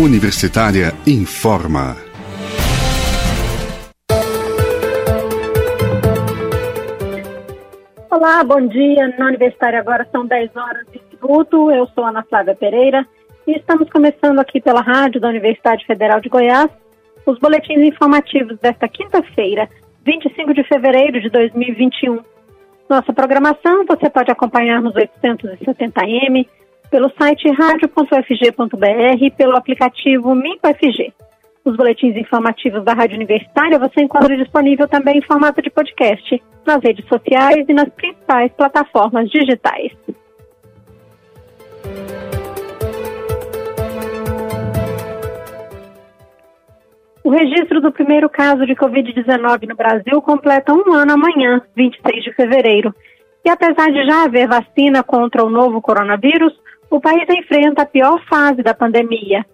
Universitária informa. Olá, bom dia. Na Universitária agora são 10 horas e minuto. Eu sou Ana Flávia Pereira e estamos começando aqui pela rádio da Universidade Federal de Goiás os boletins informativos desta quinta-feira, 25 de fevereiro de 2021. Nossa programação você pode acompanhar nos 870m, pelo site radio.fg.br e pelo aplicativo MincoFG. Os boletins informativos da Rádio Universitária você encontra disponível também em formato de podcast, nas redes sociais e nas principais plataformas digitais. O registro do primeiro caso de Covid-19 no Brasil completa um ano amanhã, 26 de fevereiro. E apesar de já haver vacina contra o novo coronavírus, o país enfrenta a pior fase da pandemia,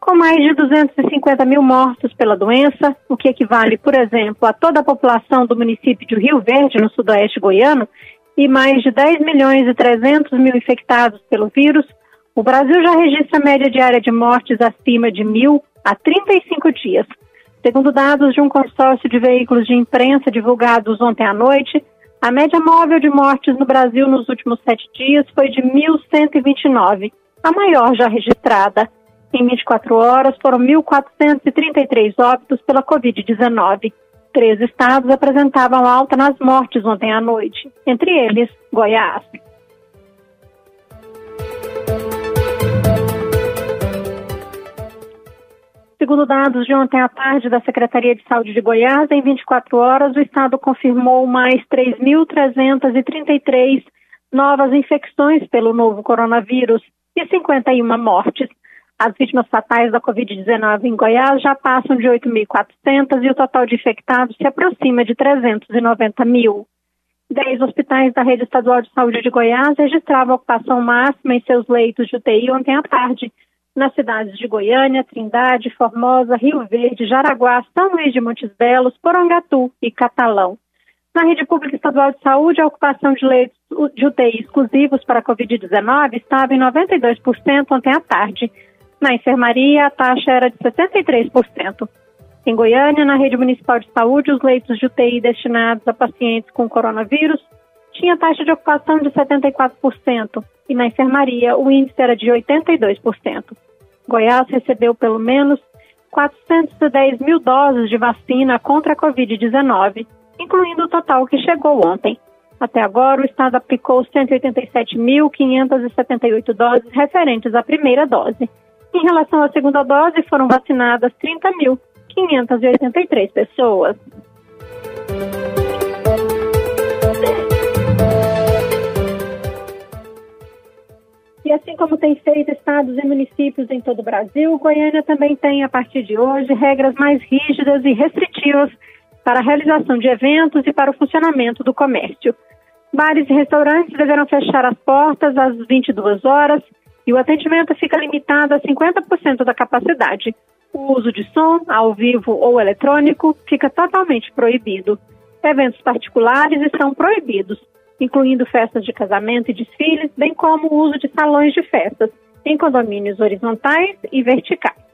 com mais de 250 mil mortos pela doença, o que equivale, por exemplo, a toda a população do município de Rio Verde, no sudoeste goiano, e mais de 10 milhões e 300 mil infectados pelo vírus, o Brasil já registra média diária de mortes acima de mil há 35 dias. Segundo dados de um consórcio de veículos de imprensa divulgados ontem à noite, a média móvel de mortes no Brasil nos últimos sete dias foi de 1.129, a maior já registrada. Em 24 horas, foram 1.433 óbitos pela Covid-19. Três estados apresentavam alta nas mortes ontem à noite, entre eles Goiás. Segundo dados de ontem à tarde da Secretaria de Saúde de Goiás, em 24 horas o estado confirmou mais 3.333 novas infecções pelo novo coronavírus e 51 mortes. As vítimas fatais da Covid-19 em Goiás já passam de 8.400 e o total de infectados se aproxima de 390 mil. Dez hospitais da rede estadual de saúde de Goiás registravam ocupação máxima em seus leitos de UTI ontem à tarde nas cidades de Goiânia, Trindade, Formosa, Rio Verde, Jaraguá, São Luís de Montes Belos, Porangatu e Catalão. Na rede pública estadual de saúde, a ocupação de leitos de UTI exclusivos para a Covid-19 estava em 92% ontem à tarde. Na enfermaria, a taxa era de 63%. Em Goiânia, na rede municipal de saúde, os leitos de UTI destinados a pacientes com coronavírus tinha taxa de ocupação de 74% e na enfermaria o índice era de 82%. Goiás recebeu pelo menos 410 mil doses de vacina contra a Covid-19, incluindo o total que chegou ontem. Até agora, o Estado aplicou 187.578 doses referentes à primeira dose. Em relação à segunda dose, foram vacinadas 30.583 pessoas. Como tem feito estados e municípios em todo o Brasil, Goiânia também tem, a partir de hoje, regras mais rígidas e restritivas para a realização de eventos e para o funcionamento do comércio. Bares e restaurantes deverão fechar as portas às 22 horas e o atendimento fica limitado a 50% da capacidade. O uso de som, ao vivo ou eletrônico, fica totalmente proibido. Eventos particulares estão proibidos, incluindo festas de casamento e desfiles, bem como o uso de salões de festas, em condomínios horizontais e verticais.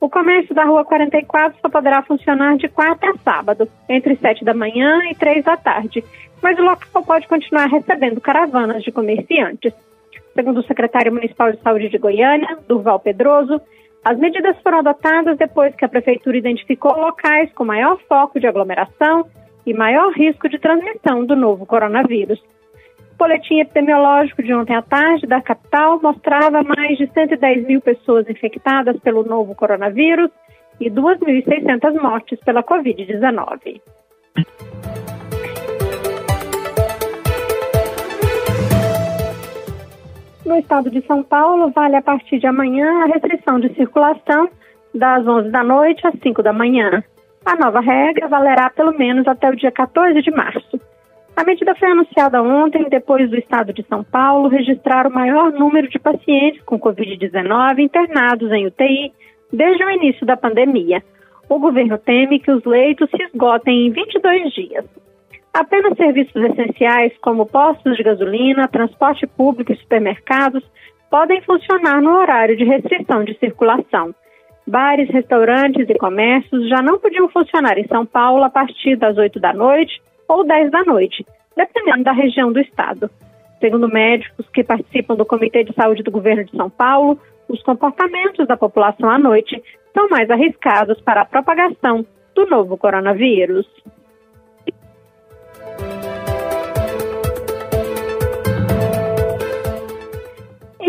O comércio da Rua 44 só poderá funcionar de quarta a sábado, entre 7 da manhã e 3 da tarde, mas o local pode continuar recebendo caravanas de comerciantes. Segundo o secretário municipal de saúde de Goiânia, Durval Pedroso, as medidas foram adotadas depois que a prefeitura identificou locais com maior foco de aglomeração e maior risco de transmissão do novo coronavírus. O boletim epidemiológico de ontem à tarde da capital mostrava mais de 110 mil pessoas infectadas pelo novo coronavírus e 2.600 mortes pela Covid-19. No estado de São Paulo, vale a partir de amanhã a restrição de circulação das 11 da noite às 5 da manhã. A nova regra valerá pelo menos até o dia 14 de março. A medida foi anunciada ontem, depois do estado de São Paulo registrar o maior número de pacientes com Covid-19 internados em UTI desde o início da pandemia. O governo teme que os leitos se esgotem em 22 dias. Apenas serviços essenciais, como postos de gasolina, transporte público e supermercados, podem funcionar no horário de restrição de circulação. Bares, restaurantes e comércios já não podiam funcionar em São Paulo a partir das 8 da noite ou 10 da noite, dependendo da região do estado. Segundo médicos que participam do Comitê de Saúde do Governo de São Paulo, os comportamentos da população à noite são mais arriscados para a propagação do novo coronavírus.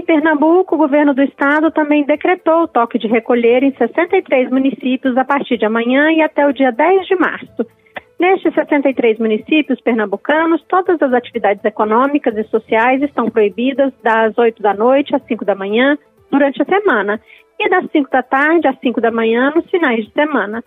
Pernambuco, o governo do estado também decretou o toque de recolher em 63 municípios a partir de amanhã e até o dia 10 de março. Nestes 63 municípios pernambucanos, todas as atividades econômicas e sociais estão proibidas das 8 da noite às 5 da manhã durante a semana e das 5 da tarde às 5 da manhã nos finais de semana.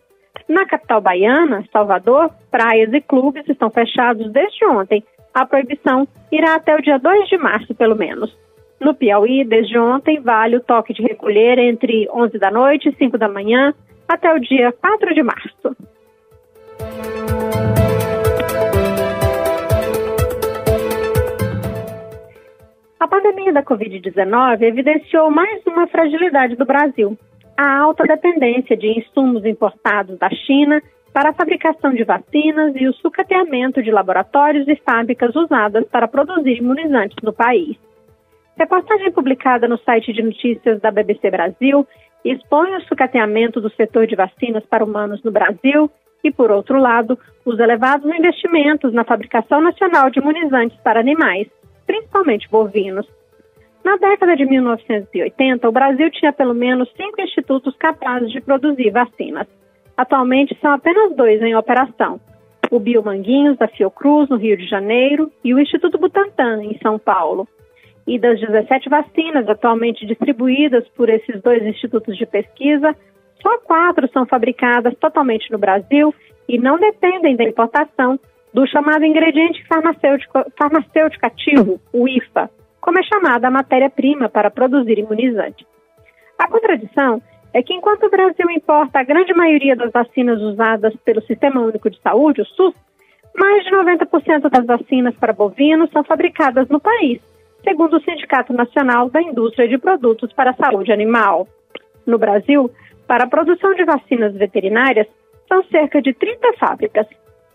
Na capital baiana, Salvador, praias e clubes estão fechados desde ontem. A proibição irá até o dia 2 de março, pelo menos. No Piauí, desde ontem, vale o toque de recolher entre 11 da noite e 5 da manhã até o dia 4 de março. A pandemia da Covid-19 evidenciou mais uma fragilidade do Brasil: a alta dependência de insumos importados da China para a fabricação de vacinas e o sucateamento de laboratórios e fábricas usadas para produzir imunizantes no país. Reportagem publicada no site de notícias da BBC Brasil expõe o sucateamento do setor de vacinas para humanos no Brasil e, por outro lado, os elevados investimentos na fabricação nacional de imunizantes para animais, principalmente bovinos. Na década de 1980, o Brasil tinha pelo menos cinco institutos capazes de produzir vacinas. Atualmente, são apenas dois em operação: o Biomanguinhos, da Fiocruz, no Rio de Janeiro, e o Instituto Butantan, em São Paulo. E das 17 vacinas atualmente distribuídas por esses dois institutos de pesquisa, só quatro são fabricadas totalmente no Brasil e não dependem da importação do chamado ingrediente farmacêutico, farmacêutico ativo, o IFA, como é chamada a matéria-prima para produzir imunizante. A contradição é que enquanto o Brasil importa a grande maioria das vacinas usadas pelo Sistema Único de Saúde, o SUS, mais de 90% das vacinas para bovinos são fabricadas no país, segundo o Sindicato Nacional da Indústria de Produtos para a Saúde Animal. No Brasil, para a produção de vacinas veterinárias, são cerca de 30 fábricas,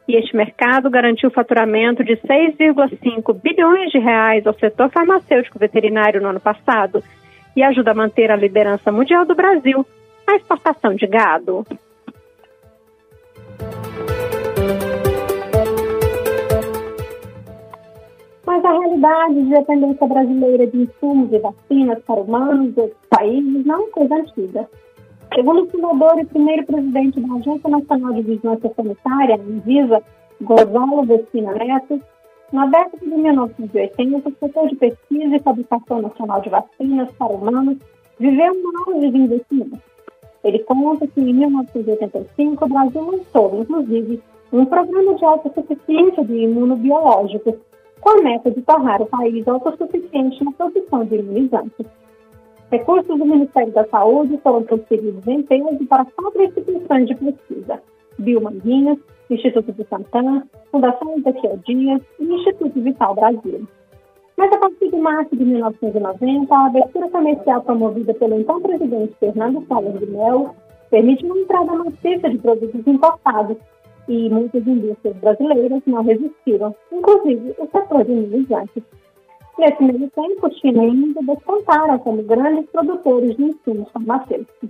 e este mercado garantiu faturamento de 6,5 bilhões de reais ao setor farmacêutico veterinário no ano passado e ajuda a manter a liderança mundial do Brasil na exportação de gado. Realidade de dependência brasileira de insumos e vacinas para humanos e outros países não é coisa antiga. Segundo o fundador e primeiro presidente da Agência Nacional de Vigilância Sanitária, Anvisa, Gonzalo Vecina Neto, na década de 1980, o setor de pesquisa e fabricação nacional de vacinas para humanos viveu um auge de. Ele conta que em 1985 o Brasil lançou, inclusive, um programa de autossuficiência de imunobiológicos, com a meta de tornar o país autossuficiente na produção de imunizantes. Recursos do Ministério da Saúde foram transferidos em peso para quatro instituições de pesquisa: Biomanguinhas, Instituto de Santana, Fundação Ezequiel Dias e Instituto Vital Brasil. Mas a partir de março de 1990, a abertura comercial promovida pelo então presidente Fernando Collor de Mello permitiu uma entrada maciça de produtos importados e muitas indústrias brasileiras não resistiram, inclusive o setor de imunizantes. Nesse mesmo tempo, China e Índia despontaram como grandes produtores de insumos farmacêuticos.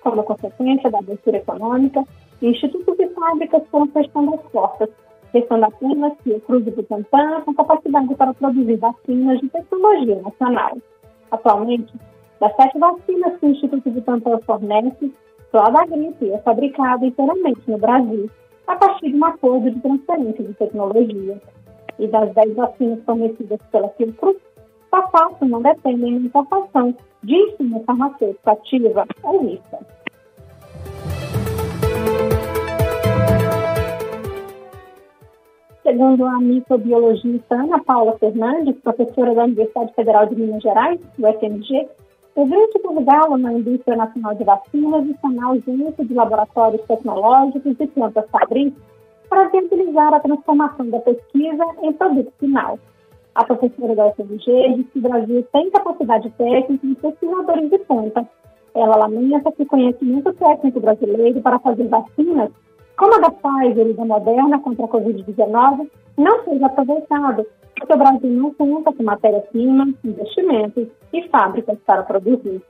Como consequência da abertura econômica, institutos e fábricas foram fechando as portas, restando apenas Cruz e Butantan com capacidade para produzir vacinas de tecnologia nacional. Atualmente, das sete vacinas que o Instituto Butantan fornece, só a da gripe é fabricada inteiramente no Brasil, a partir de um acordo de transferência de tecnologia e das 10 vacinas fornecidas pela Fiocruz, quatro não dependem da importação de insumo farmacêutico ativa ou IFA. Segundo a microbiologista Ana Paula Fernandes, professora da Universidade Federal de Minas Gerais, UFMG, o grande gargalo na indústria nacional de vacinas está na ausência de laboratórios tecnológicos e plantas fabris para viabilizar a transformação da pesquisa em produto final. A professora da UFMG diz que o Brasil tem capacidade técnica e pesquisadores de ponta, Ela lamenta que o conhecimento técnico brasileiro para fazer vacinas, como a da Pfizer e da Moderna contra a Covid-19, não seja aproveitado, porque o Brasil não conta com matéria-prima, investimentos e fábricas para produzir.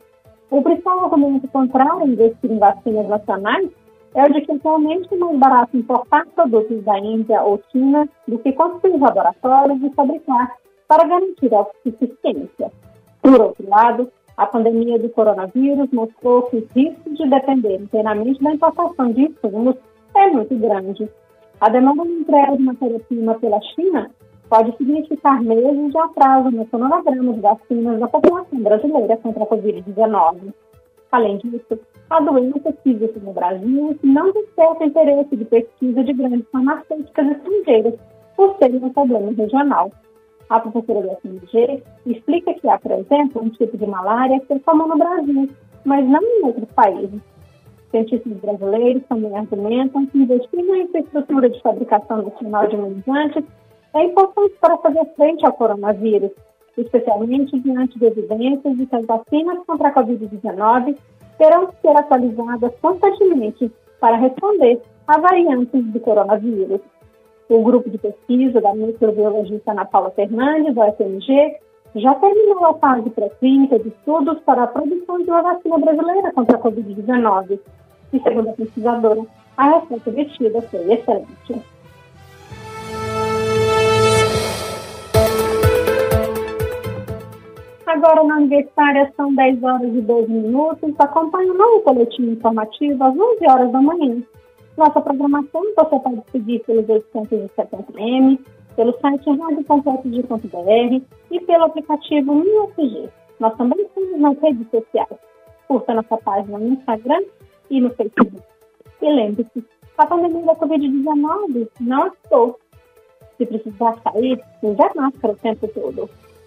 O principal argumento contrário a investir em vacinas nacionais é o de que atualmente é mais barato importar produtos da Índia ou China do que construir laboratórios e fabricar para garantir a suficiência. Por outro lado, a pandemia do coronavírus mostrou que os riscos de depender inteiramente da importação de insumos é muito grande. A demanda de entrega de matéria-prima pela China pode significar meses de atraso no cronograma de vacinas da população brasileira contra a Covid-19. Além disso, a doença existe no Brasil não desperta interesse de pesquisa de grandes farmacêuticas estrangeiras, por ser um problema regional. A professora da FMG explica que há, por exemplo, um tipo de malária que é comum no Brasil, mas não em outros países. Cientistas brasileiros também argumentam que investir na infraestrutura de fabricação nacional de imunizantes é importante para fazer frente ao coronavírus, especialmente diante de evidências de que as vacinas contra a Covid-19 terão que ser atualizadas constantemente para responder a variantes do coronavírus. O grupo de pesquisa da microbiologista Ana Paula Fernandes, da UFMG, já terminou a fase pré-clínica de estudos para a produção de uma vacina brasileira contra a Covid-19. E, segundo a pesquisadora, a resposta obtida foi excelente. Agora na Universitária são 10 horas e 12 minutos. Acompanhe o novo coletivo informativo às 11 horas da manhã. Nossa programação você pode seguir pelos 870M, pelo site radiocompleto.br e pelo aplicativo UFG. Nós também estamos nas redes sociais. Curta nossa página no Instagram e no Facebook. E lembre-se, a pandemia da Covid-19 não acabou. Se precisar sair, use a máscara o tempo todo.